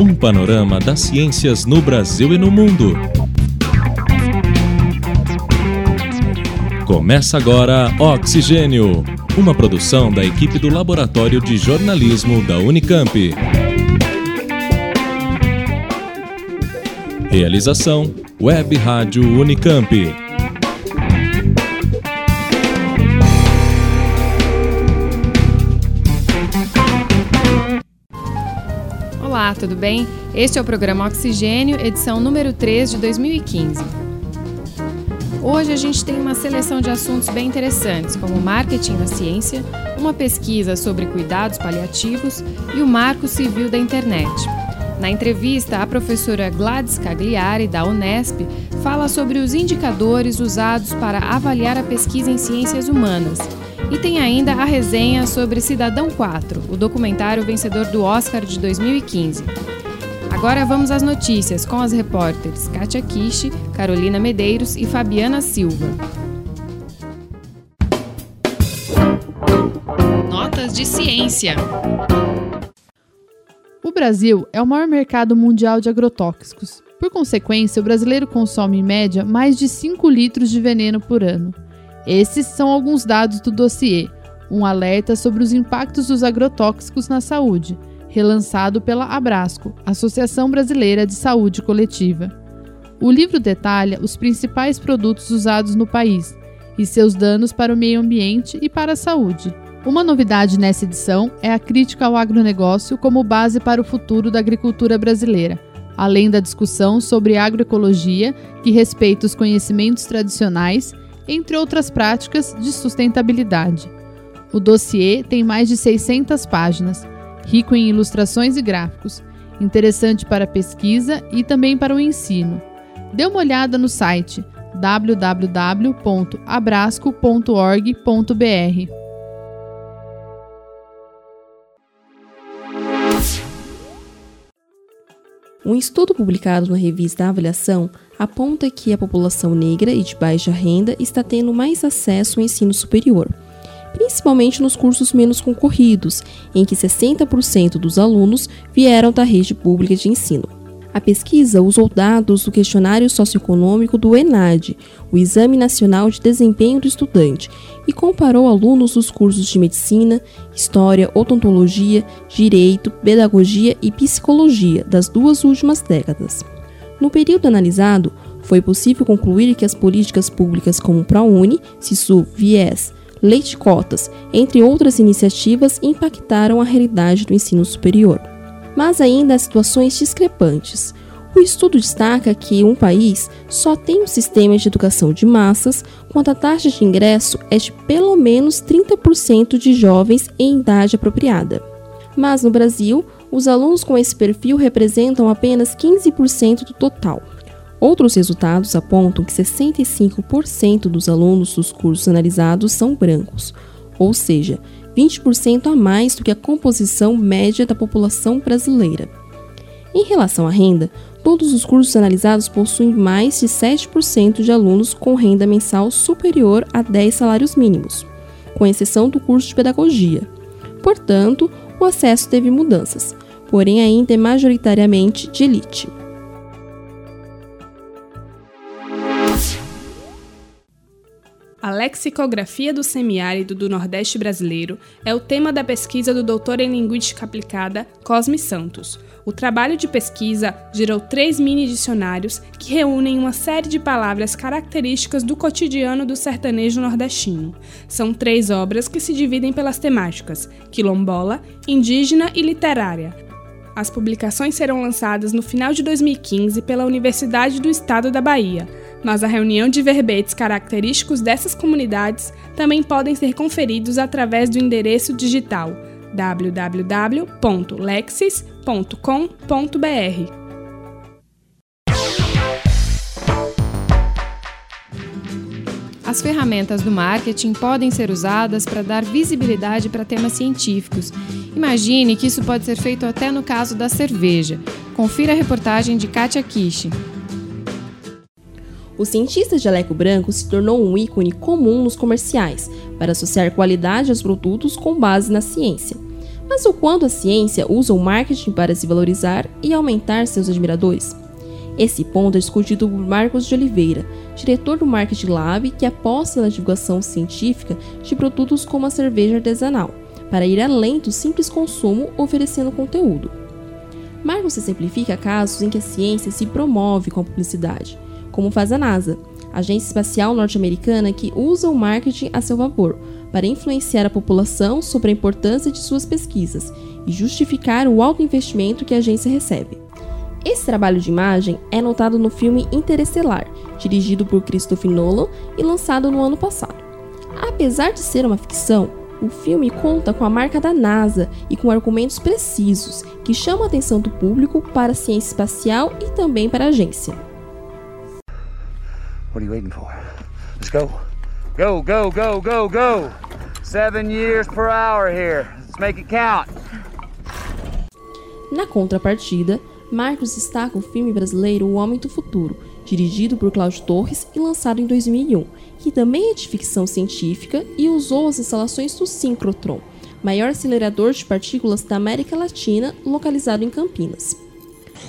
Um panorama das ciências no Brasil e no mundo. Começa agora Oxigênio, uma produção da equipe do Laboratório de Jornalismo da Unicamp. Realização Web Rádio Unicamp. Olá, tudo bem? Este é o programa Oxigênio, edição número 3 de 2015. Hoje a gente tem uma seleção de assuntos bem interessantes, como marketing na ciência, uma pesquisa sobre cuidados paliativos e o marco civil da internet. Na entrevista, a professora Gladys Cagliari, da Unesp, fala sobre os indicadores usados para avaliar a pesquisa em ciências humanas e tem ainda a resenha sobre Cidadão 4, o documentário vencedor do Oscar de 2015. Agora vamos às notícias com as repórteres Kátia Kishi, Carolina Medeiros e Fabiana Silva. Notas de ciência. O Brasil é o maior mercado mundial de agrotóxicos. Por consequência, o brasileiro consome em média mais de 5 litros de veneno por ano. Esses são alguns dados do dossiê, um alerta sobre os impactos dos agrotóxicos na saúde, relançado pela Abrasco, Associação Brasileira de Saúde Coletiva. O livro detalha os principais produtos usados no país e seus danos para o meio ambiente e para a saúde. Uma novidade nessa edição é a crítica ao agronegócio como base para o futuro da agricultura brasileira, além da discussão sobre agroecologia, que respeita os conhecimentos tradicionais entre outras práticas de sustentabilidade. O dossiê tem mais de 600 páginas, rico em ilustrações e gráficos, interessante para pesquisa e também para o ensino. Dê uma olhada no site www.abrasco.org.br. Um estudo publicado na revista Avaliação aponta que a população negra e de baixa renda está tendo mais acesso ao ensino superior, principalmente nos cursos menos concorridos, em que 60% dos alunos vieram da rede pública de ensino. A pesquisa usou dados do questionário socioeconômico do ENAD, o Exame Nacional de Desempenho do Estudante, e comparou alunos dos cursos de medicina, história, odontologia, direito, pedagogia e psicologia das duas últimas décadas. No período analisado, foi possível concluir que as políticas públicas como ProUni, SISU, Viés, Leite Cotas, entre outras iniciativas, impactaram a realidade do ensino superior mas ainda há situações discrepantes. O estudo destaca que um país só tem um sistema de educação de massas quando a taxa de ingresso é de pelo menos 30% de jovens em idade apropriada. Mas no Brasil, os alunos com esse perfil representam apenas 15% do total. Outros resultados apontam que 65% dos alunos dos cursos analisados são brancos, ou seja, 20% a mais do que a composição média da população brasileira. Em relação à renda, todos os cursos analisados possuem mais de 7% de alunos com renda mensal superior a 10 salários mínimos, com exceção do curso de pedagogia. Portanto, o acesso teve mudanças, porém ainda é majoritariamente de elite. A lexicografia do semiárido do Nordeste brasileiro é o tema da pesquisa do doutor em Linguística Aplicada Cosme Santos. O trabalho de pesquisa gerou três mini-dicionários que reúnem uma série de palavras características do cotidiano do sertanejo nordestino. São três obras que se dividem pelas temáticas: quilombola, indígena e literária. As publicações serão lançadas no final de 2015 pela Universidade do Estado da Bahia mas a reunião de verbetes característicos dessas comunidades também podem ser conferidos através do endereço digital www.lexis.com.br. As ferramentas do marketing podem ser usadas para dar visibilidade para temas científicos. Imagine que isso pode ser feito até no caso da cerveja. Confira a reportagem de Katia Kishi. O cientista de jaleco branco se tornou um ícone comum nos comerciais, para associar qualidade aos produtos com base na ciência. Mas o quanto a ciência usa o marketing para se valorizar e aumentar seus admiradores? Esse ponto é discutido por Marcos de Oliveira, diretor do Marketing Lab, que aposta na divulgação científica de produtos como a cerveja artesanal, para ir além do simples consumo oferecendo conteúdo. Marcos exemplifica casos em que a ciência se promove com a publicidade, como faz a NASA, agência espacial norte-americana que usa o marketing a seu favor para influenciar a população sobre a importância de suas pesquisas e justificar o alto investimento que a agência recebe. Esse trabalho de imagem é notado no filme Interestelar, dirigido por Christopher Nolan e lançado no ano passado. Apesar de ser uma ficção, o filme conta com a marca da NASA e com argumentos precisos que chamam a atenção do público para a ciência espacial e também para a agência. What are you waiting for? Let's go. Go, go, go, go, go. Seven years per hour here. Let's make it count. Na contrapartida, Marcos destaca o filme brasileiro O Homem do Futuro, dirigido por Cláudio Torres e lançado em 2001, que também é de ficção científica e usou as instalações do Synchrotron, maior acelerador de partículas da América Latina, localizado em Campinas.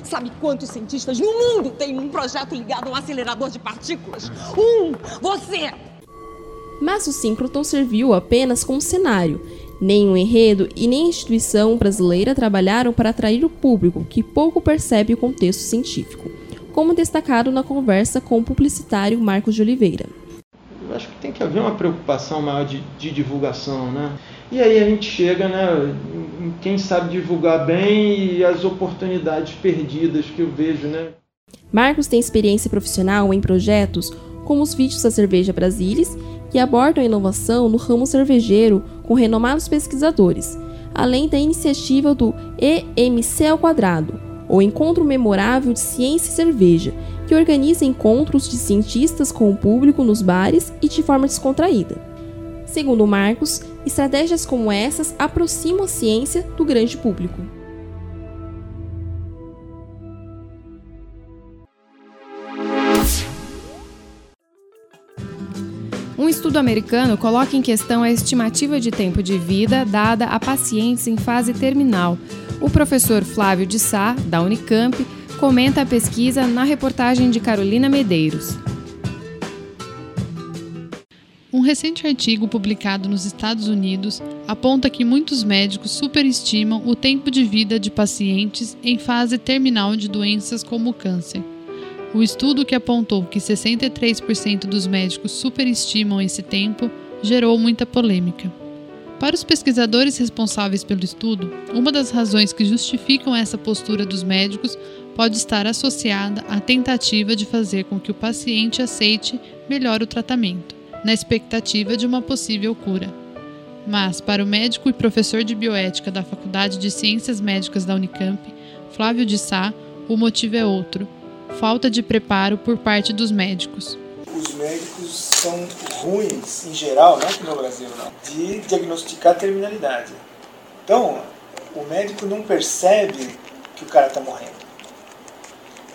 Sabe quantos cientistas no mundo têm um projeto ligado a um acelerador de partículas? Um! Você! Mas o Synchrotron serviu apenas como cenário nem o enredo e nem instituição brasileira trabalharam para atrair o público, que pouco percebe o contexto científico, como destacado na conversa com o publicitário Marcos de Oliveira. Eu acho que tem que haver uma preocupação maior de, de divulgação, né? E aí a gente chega, né, em quem sabe divulgar bem e as oportunidades perdidas que eu vejo, né? Marcos tem experiência profissional em projetos como os vídeos da Cerveja Brasilis que abordam a inovação no ramo cervejeiro com renomados pesquisadores, além da iniciativa do EMC ao Quadrado, ou Encontro Memorável de Ciência e Cerveja, que organiza encontros de cientistas com o público nos bares e de forma descontraída. Segundo Marcos, estratégias como essas aproximam a ciência do grande público. Estudo americano coloca em questão a estimativa de tempo de vida dada a pacientes em fase terminal. O professor Flávio de Sá, da Unicamp, comenta a pesquisa na reportagem de Carolina Medeiros. Um recente artigo publicado nos Estados Unidos aponta que muitos médicos superestimam o tempo de vida de pacientes em fase terminal de doenças como o câncer. O estudo que apontou que 63% dos médicos superestimam esse tempo gerou muita polêmica. Para os pesquisadores responsáveis pelo estudo, uma das razões que justificam essa postura dos médicos pode estar associada à tentativa de fazer com que o paciente aceite melhor o tratamento, na expectativa de uma possível cura. Mas, para o médico e professor de bioética da Faculdade de Ciências Médicas da Unicamp, Flávio de Sá, o motivo é outro falta de preparo por parte dos médicos. Os médicos são ruins, em geral, não aqui no Brasil, não, de diagnosticar terminalidade. Então, o médico não percebe que o cara está morrendo.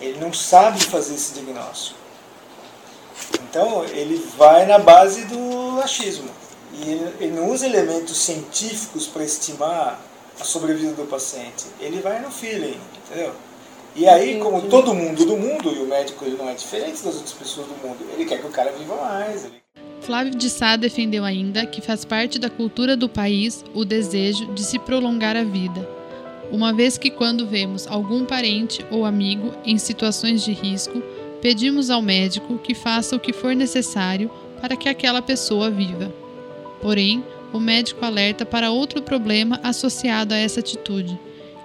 Ele não sabe fazer esse diagnóstico. Então, ele vai na base do achismo. E ele não usa elementos científicos para estimar a sobrevida do paciente. Ele vai no feeling, entendeu? E aí, como todo mundo do mundo, e o médico ele não é diferente das outras pessoas do mundo, ele quer que o cara viva mais. Ele... Flávio de Sá defendeu ainda que faz parte da cultura do país o desejo de se prolongar a vida, uma vez que quando vemos algum parente ou amigo em situações de risco, pedimos ao médico que faça o que for necessário para que aquela pessoa viva. Porém, o médico alerta para outro problema associado a essa atitude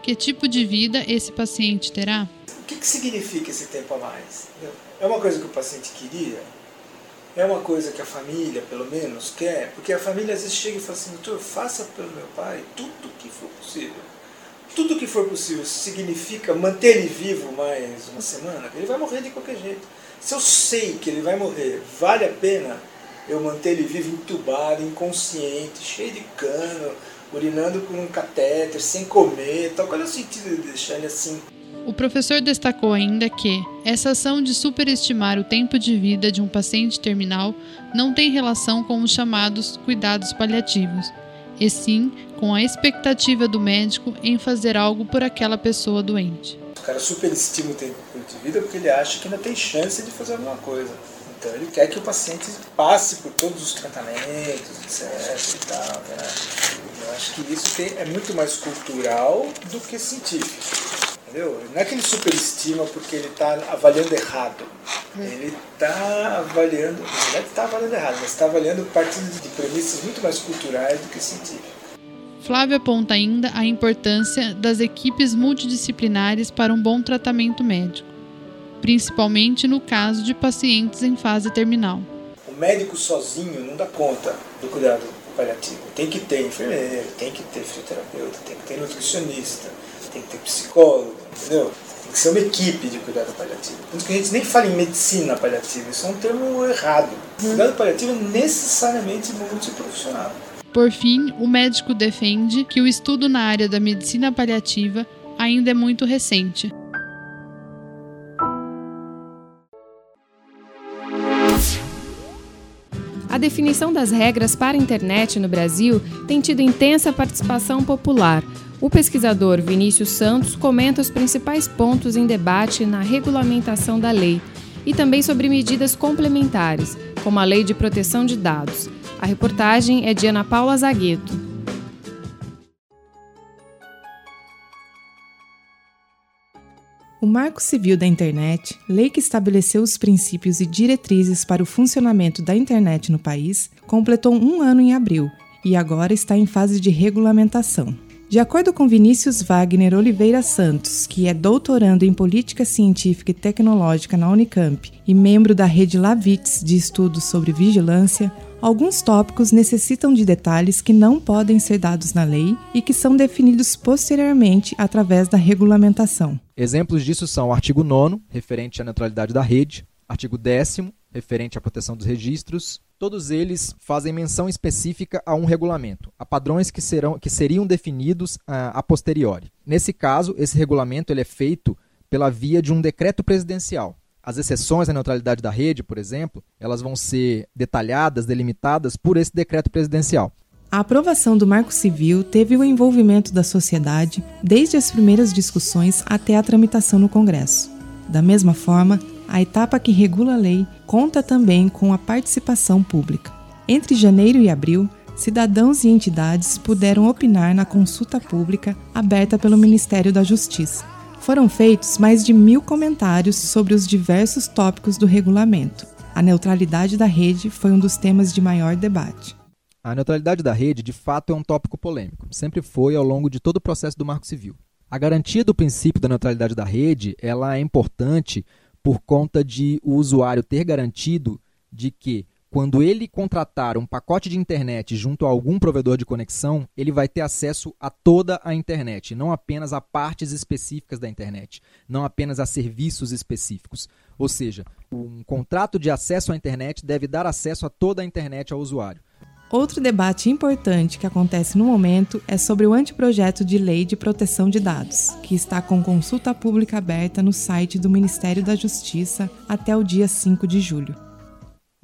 que tipo de vida esse paciente terá? O que, que significa esse tempo a mais? É uma coisa que o paciente queria? É uma coisa que a família, pelo menos, quer? Porque a família às vezes chega e fala assim, doutor, faça pelo meu pai tudo o que for possível. Tudo o que for possível significa manter ele vivo mais uma semana? Ele vai morrer de qualquer jeito. Se eu sei que ele vai morrer, vale a pena eu manter ele vivo entubado, inconsciente, cheio de cano, urinando por um catéter, sem comer, tal. Qual é o sentido de deixar ele assim? O professor destacou ainda que essa ação de superestimar o tempo de vida de um paciente terminal não tem relação com os chamados cuidados paliativos, e sim com a expectativa do médico em fazer algo por aquela pessoa doente. O cara superestima o tempo de vida porque ele acha que ainda tem chance de fazer alguma coisa. Então ele quer que o paciente passe por todos os tratamentos, etc. E tal, né? Acho que isso tem, é muito mais cultural do que científico. Entendeu? Não é que ele superestima porque ele está avaliando errado. Ele está avaliando, na verdade está avaliando errado, mas está avaliando partindo de premissas muito mais culturais do que científicas. Flávio aponta ainda a importância das equipes multidisciplinares para um bom tratamento médico, principalmente no caso de pacientes em fase terminal. O médico sozinho não dá conta do cuidado paliativo. Tem que ter enfermeiro, tem que ter fisioterapeuta, tem que ter nutricionista, tem que ter psicólogo, entendeu? Tem que ser uma equipe de cuidado paliativo. Tanto que a gente nem fala em medicina paliativa, isso é um termo errado. Cuidado paliativo é necessariamente multiprofissional. Por fim, o médico defende que o estudo na área da medicina paliativa ainda é muito recente. A definição das regras para a internet no Brasil tem tido intensa participação popular. O pesquisador Vinícius Santos comenta os principais pontos em debate na regulamentação da lei e também sobre medidas complementares, como a Lei de Proteção de Dados. A reportagem é de Ana Paula Zagueto. O Marco Civil da Internet, lei que estabeleceu os princípios e diretrizes para o funcionamento da internet no país, completou um ano em abril e agora está em fase de regulamentação. De acordo com Vinícius Wagner Oliveira Santos, que é doutorando em Política Científica e Tecnológica na Unicamp e membro da rede Lavitz de estudos sobre vigilância, alguns tópicos necessitam de detalhes que não podem ser dados na lei e que são definidos posteriormente através da regulamentação. Exemplos disso são o artigo 9, referente à neutralidade da rede, artigo 10, referente à proteção dos registros. Todos eles fazem menção específica a um regulamento, a padrões que, serão, que seriam definidos a, a posteriori. Nesse caso, esse regulamento ele é feito pela via de um decreto presidencial. As exceções à neutralidade da rede, por exemplo, elas vão ser detalhadas, delimitadas por esse decreto presidencial. A aprovação do Marco Civil teve o envolvimento da sociedade desde as primeiras discussões até a tramitação no Congresso. Da mesma forma, a etapa que regula a lei conta também com a participação pública. Entre janeiro e abril, cidadãos e entidades puderam opinar na consulta pública aberta pelo Ministério da Justiça. Foram feitos mais de mil comentários sobre os diversos tópicos do regulamento. A neutralidade da rede foi um dos temas de maior debate. A neutralidade da rede, de fato, é um tópico polêmico. Sempre foi ao longo de todo o processo do Marco Civil. A garantia do princípio da neutralidade da rede, ela é importante por conta de o usuário ter garantido de que quando ele contratar um pacote de internet junto a algum provedor de conexão, ele vai ter acesso a toda a internet, não apenas a partes específicas da internet, não apenas a serviços específicos. Ou seja, um contrato de acesso à internet deve dar acesso a toda a internet ao usuário. Outro debate importante que acontece no momento é sobre o anteprojeto de lei de proteção de dados, que está com consulta pública aberta no site do Ministério da Justiça até o dia 5 de julho.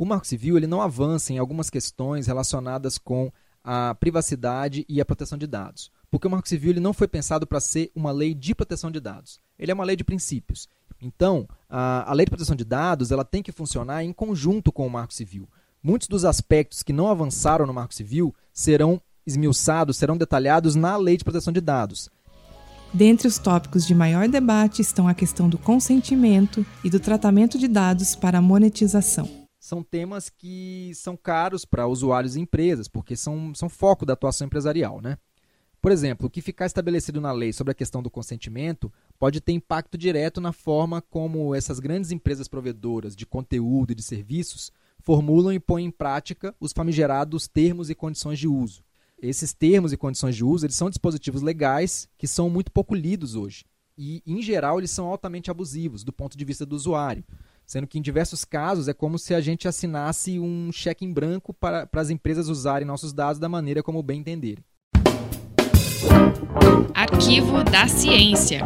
O Marco Civil ele não avança em algumas questões relacionadas com a privacidade e a proteção de dados, porque o Marco Civil ele não foi pensado para ser uma lei de proteção de dados. Ele é uma lei de princípios. Então, a, a lei de proteção de dados ela tem que funcionar em conjunto com o Marco Civil. Muitos dos aspectos que não avançaram no Marco Civil serão esmiuçados, serão detalhados na Lei de Proteção de Dados. Dentre os tópicos de maior debate estão a questão do consentimento e do tratamento de dados para monetização. São temas que são caros para usuários e empresas, porque são, são foco da atuação empresarial. Né? Por exemplo, o que ficar estabelecido na lei sobre a questão do consentimento pode ter impacto direto na forma como essas grandes empresas provedoras de conteúdo e de serviços formulam e põem em prática os famigerados termos e condições de uso. Esses termos e condições de uso eles são dispositivos legais que são muito pouco lidos hoje. E, em geral, eles são altamente abusivos do ponto de vista do usuário. Sendo que, em diversos casos, é como se a gente assinasse um cheque em branco para, para as empresas usarem nossos dados da maneira como bem entenderem. Arquivo da Ciência.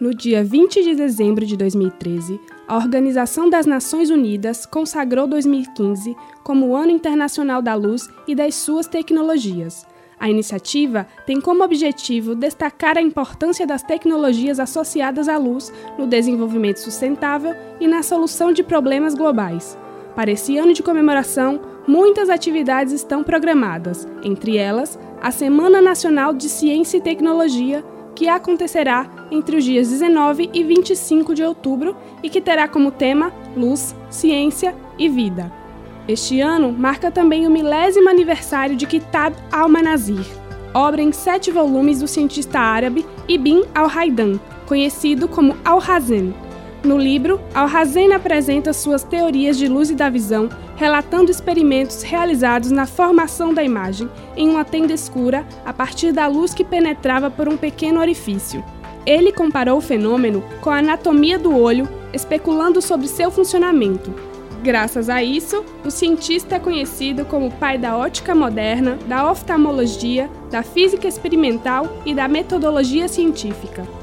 No dia 20 de dezembro de 2013, a Organização das Nações Unidas consagrou 2015 como o Ano Internacional da Luz e das suas tecnologias. A iniciativa tem como objetivo destacar a importância das tecnologias associadas à luz no desenvolvimento sustentável e na solução de problemas globais. Para esse ano de comemoração, muitas atividades estão programadas, entre elas a Semana Nacional de Ciência e Tecnologia, que acontecerá entre os dias 19 e 25 de outubro e que terá como tema Luz, Ciência e Vida. Este ano marca também o milésimo aniversário de Kitab al-Manazir, obra em sete volumes do cientista árabe Ibn al-Haydan, conhecido como Al-Hazen. No livro, Al-Hazen apresenta suas teorias de luz e da visão, relatando experimentos realizados na formação da imagem em uma tenda escura a partir da luz que penetrava por um pequeno orifício. Ele comparou o fenômeno com a anatomia do olho, especulando sobre seu funcionamento. Graças a isso, o cientista é conhecido como pai da ótica moderna, da oftalmologia, da física experimental e da metodologia científica.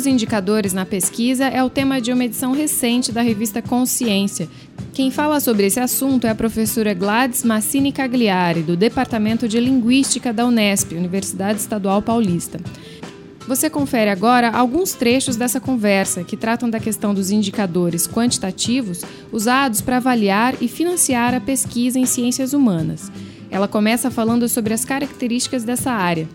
Dos indicadores na pesquisa é o tema de uma edição recente da revista Consciência. Quem fala sobre esse assunto é a professora Gladys Massini Cagliari, do Departamento de Linguística da Unesp, Universidade Estadual Paulista. Você confere agora alguns trechos dessa conversa que tratam da questão dos indicadores quantitativos usados para avaliar e financiar a pesquisa em ciências humanas. Ela começa falando sobre as características dessa área.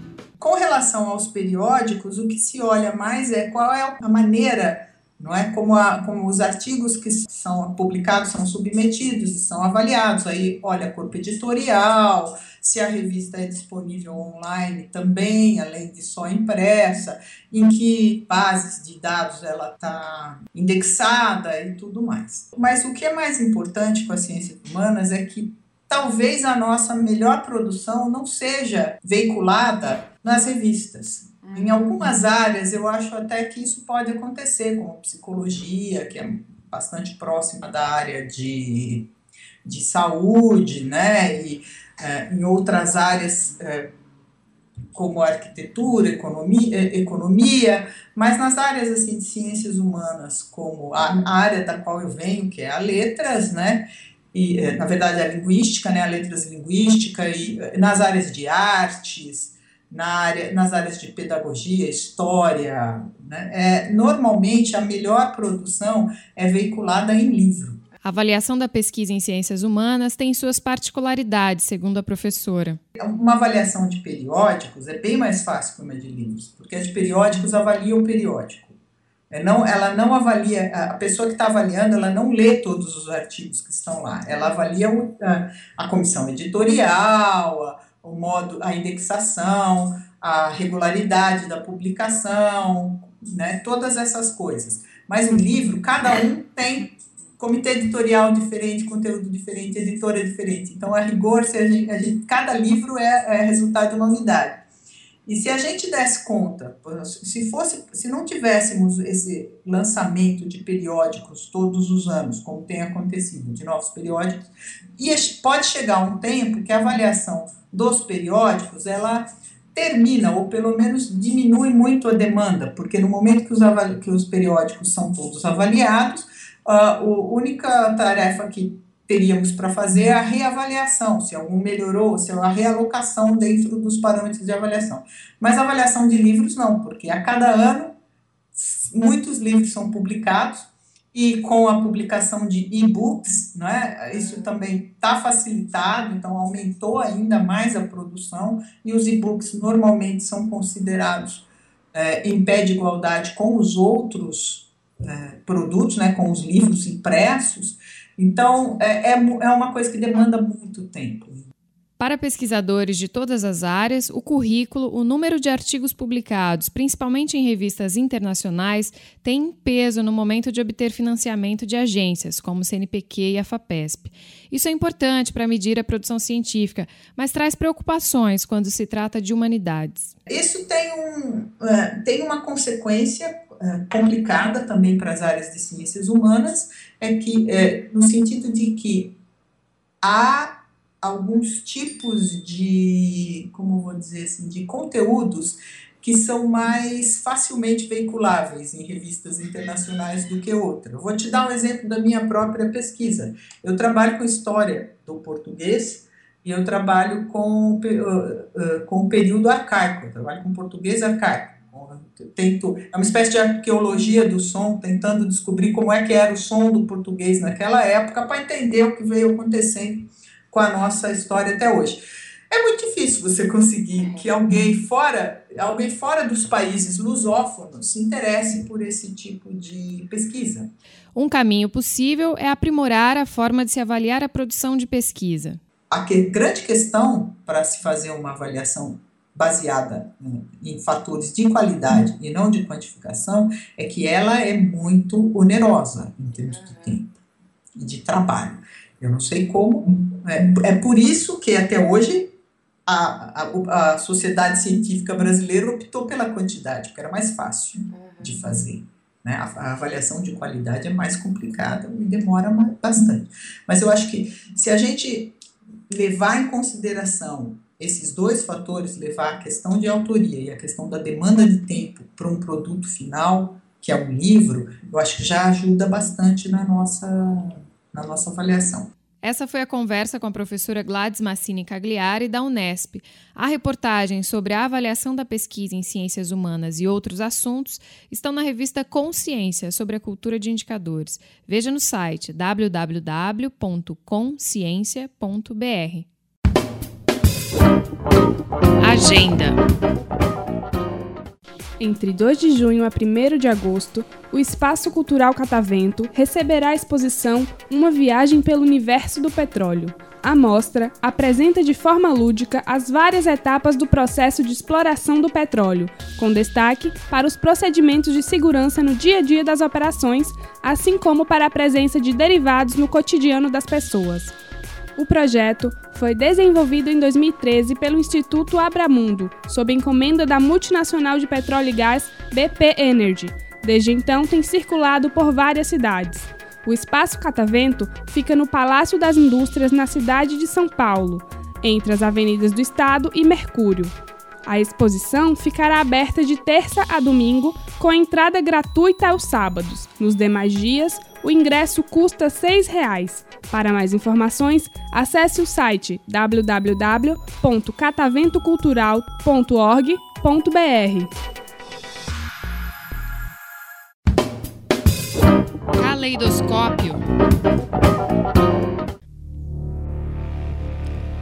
Com relação aos periódicos, o que se olha mais é qual é a maneira, não é como, a, como os artigos que são publicados são submetidos e são avaliados. Aí olha corpo editorial, se a revista é disponível online também, além de só impressa, em que bases de dados ela está indexada e tudo mais. Mas o que é mais importante com as ciências humanas é que talvez a nossa melhor produção não seja veiculada nas revistas. Em algumas áreas, eu acho até que isso pode acontecer, como psicologia, que é bastante próxima da área de, de saúde, né? E é, em outras áreas, é, como arquitetura, economia, economia, mas nas áreas assim, de ciências humanas, como a, a área da qual eu venho, que é a letras, né? E, é, na verdade, a linguística, né? A letras linguística, e nas áreas de artes, na área, nas áreas de pedagogia, história. Né? É, normalmente, a melhor produção é veiculada em livro. A avaliação da pesquisa em ciências humanas tem suas particularidades, segundo a professora. Uma avaliação de periódicos é bem mais fácil que uma de livros, porque a de periódicos avalia o periódico. É não, ela não avalia, a pessoa que está avaliando, ela não lê todos os artigos que estão lá. Ela avalia o, a, a comissão editorial, o modo, a indexação, a regularidade da publicação, né, todas essas coisas. Mas o livro, cada um tem comitê editorial diferente, conteúdo diferente, editora diferente. Então, a rigor, se a gente, a gente, cada livro é, é resultado de uma unidade. E se a gente desse conta, se fosse, se não tivéssemos esse lançamento de periódicos todos os anos, como tem acontecido, de novos periódicos, e pode chegar um tempo que a avaliação dos periódicos ela termina ou pelo menos diminui muito a demanda, porque no momento que os, que os periódicos são todos avaliados, a única tarefa que teríamos para fazer é a reavaliação, se algum melhorou, se é a realocação dentro dos parâmetros de avaliação. Mas avaliação de livros não, porque a cada ano muitos livros são publicados e com a publicação de e-books, né, isso também está facilitado, então aumentou ainda mais a produção. E os e-books normalmente são considerados é, em pé de igualdade com os outros é, produtos, né, com os livros impressos, então, é, é, é uma coisa que demanda muito tempo. Para pesquisadores de todas as áreas, o currículo, o número de artigos publicados, principalmente em revistas internacionais, tem peso no momento de obter financiamento de agências, como o CNPq e a FAPESP. Isso é importante para medir a produção científica, mas traz preocupações quando se trata de humanidades. Isso tem, um, uh, tem uma consequência uh, complicada também para as áreas de ciências humanas, é que, é, no sentido de que há alguns tipos de, como vou dizer assim, de conteúdos que são mais facilmente veiculáveis em revistas internacionais do que outra. Eu vou te dar um exemplo da minha própria pesquisa. Eu trabalho com história do português e eu trabalho com, com o período arcaico, eu trabalho com português arcaico. Tento, é uma espécie de arqueologia do som, tentando descobrir como é que era o som do português naquela época para entender o que veio acontecendo com a nossa história até hoje. É muito difícil você conseguir que alguém fora, alguém fora dos países lusófonos se interesse por esse tipo de pesquisa. Um caminho possível é aprimorar a forma de se avaliar a produção de pesquisa. A que, grande questão para se fazer uma avaliação baseada em, em fatores de qualidade e não de quantificação é que ela é muito onerosa em termos de tempo e de trabalho. Eu não sei como. É, é por isso que até hoje a, a, a sociedade científica brasileira optou pela quantidade, porque era mais fácil de fazer. Né? A, a, avaliação de qualidade é mais complicada e demora bastante. Mas eu acho que se a gente levar em consideração esses dois fatores, levar a questão de autoria e a questão da demanda de tempo para um produto final, que é um livro, eu acho que já ajuda bastante na nossa, na nossa avaliação. Essa foi a conversa com a professora Gladys Massini Cagliari, da Unesp. A reportagem sobre a avaliação da pesquisa em ciências humanas e outros assuntos estão na revista Consciência, sobre a cultura de indicadores. Veja no site www.consciência.br. Agenda entre 2 de junho a 1 de agosto, o Espaço Cultural Catavento receberá a exposição Uma Viagem pelo Universo do Petróleo. A mostra apresenta de forma lúdica as várias etapas do processo de exploração do petróleo, com destaque para os procedimentos de segurança no dia a dia das operações, assim como para a presença de derivados no cotidiano das pessoas. O projeto foi desenvolvido em 2013 pelo Instituto Abramundo, sob encomenda da multinacional de petróleo e gás BP Energy. Desde então, tem circulado por várias cidades. O Espaço Catavento fica no Palácio das Indústrias, na cidade de São Paulo, entre as avenidas do Estado e Mercúrio. A exposição ficará aberta de terça a domingo, com entrada gratuita aos sábados. Nos demais dias, o ingresso custa R$ 6,00. Para mais informações, acesse o site www.cataventocultural.org.br. Caleidoscópio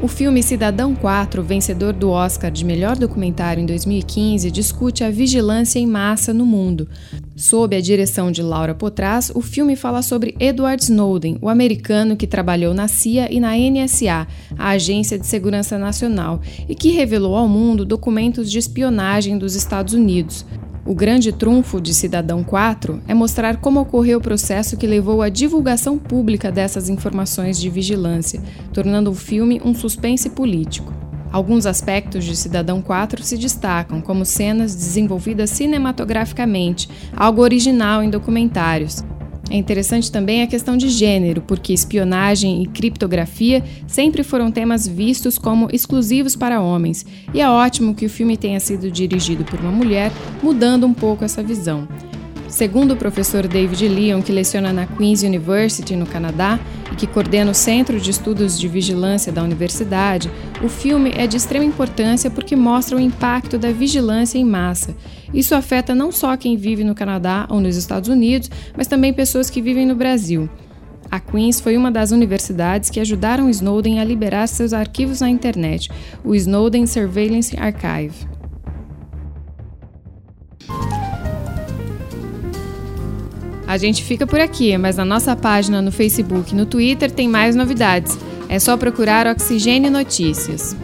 O filme Cidadão 4, vencedor do Oscar de melhor documentário em 2015, discute a vigilância em massa no mundo. Sob a direção de Laura Potras, o filme fala sobre Edward Snowden, o americano que trabalhou na CIA e na NSA, a Agência de Segurança Nacional, e que revelou ao mundo documentos de espionagem dos Estados Unidos. O grande trunfo de Cidadão 4 é mostrar como ocorreu o processo que levou à divulgação pública dessas informações de vigilância, tornando o filme um suspense político. Alguns aspectos de Cidadão 4 se destacam, como cenas desenvolvidas cinematograficamente, algo original em documentários, é interessante também a questão de gênero, porque espionagem e criptografia sempre foram temas vistos como exclusivos para homens, e é ótimo que o filme tenha sido dirigido por uma mulher, mudando um pouco essa visão. Segundo o professor David Leon, que leciona na Queen's University, no Canadá, e que coordena o Centro de Estudos de Vigilância da universidade, o filme é de extrema importância porque mostra o impacto da vigilância em massa. Isso afeta não só quem vive no Canadá ou nos Estados Unidos, mas também pessoas que vivem no Brasil. A Queen's foi uma das universidades que ajudaram Snowden a liberar seus arquivos na internet, o Snowden Surveillance Archive. A gente fica por aqui, mas na nossa página no Facebook e no Twitter tem mais novidades. É só procurar Oxigênio Notícias.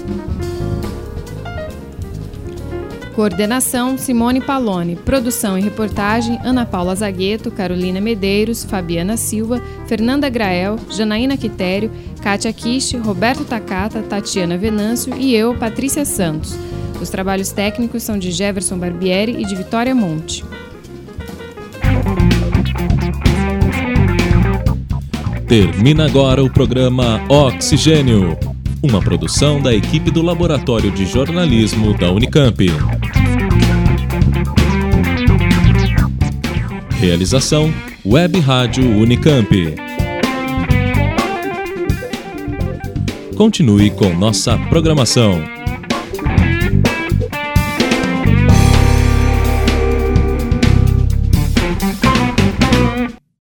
Coordenação Simone Palone. Produção e reportagem Ana Paula Zagueto, Carolina Medeiros, Fabiana Silva, Fernanda Grael, Janaína Quitério, Kátia Kish, Roberto Takata, Tatiana Venâncio e eu, Patrícia Santos. Os trabalhos técnicos são de Jefferson Barbieri e de Vitória Monte. Termina agora o programa Oxigênio uma produção da equipe do Laboratório de Jornalismo da Unicamp. Realização Web Rádio Unicamp. Continue com nossa programação.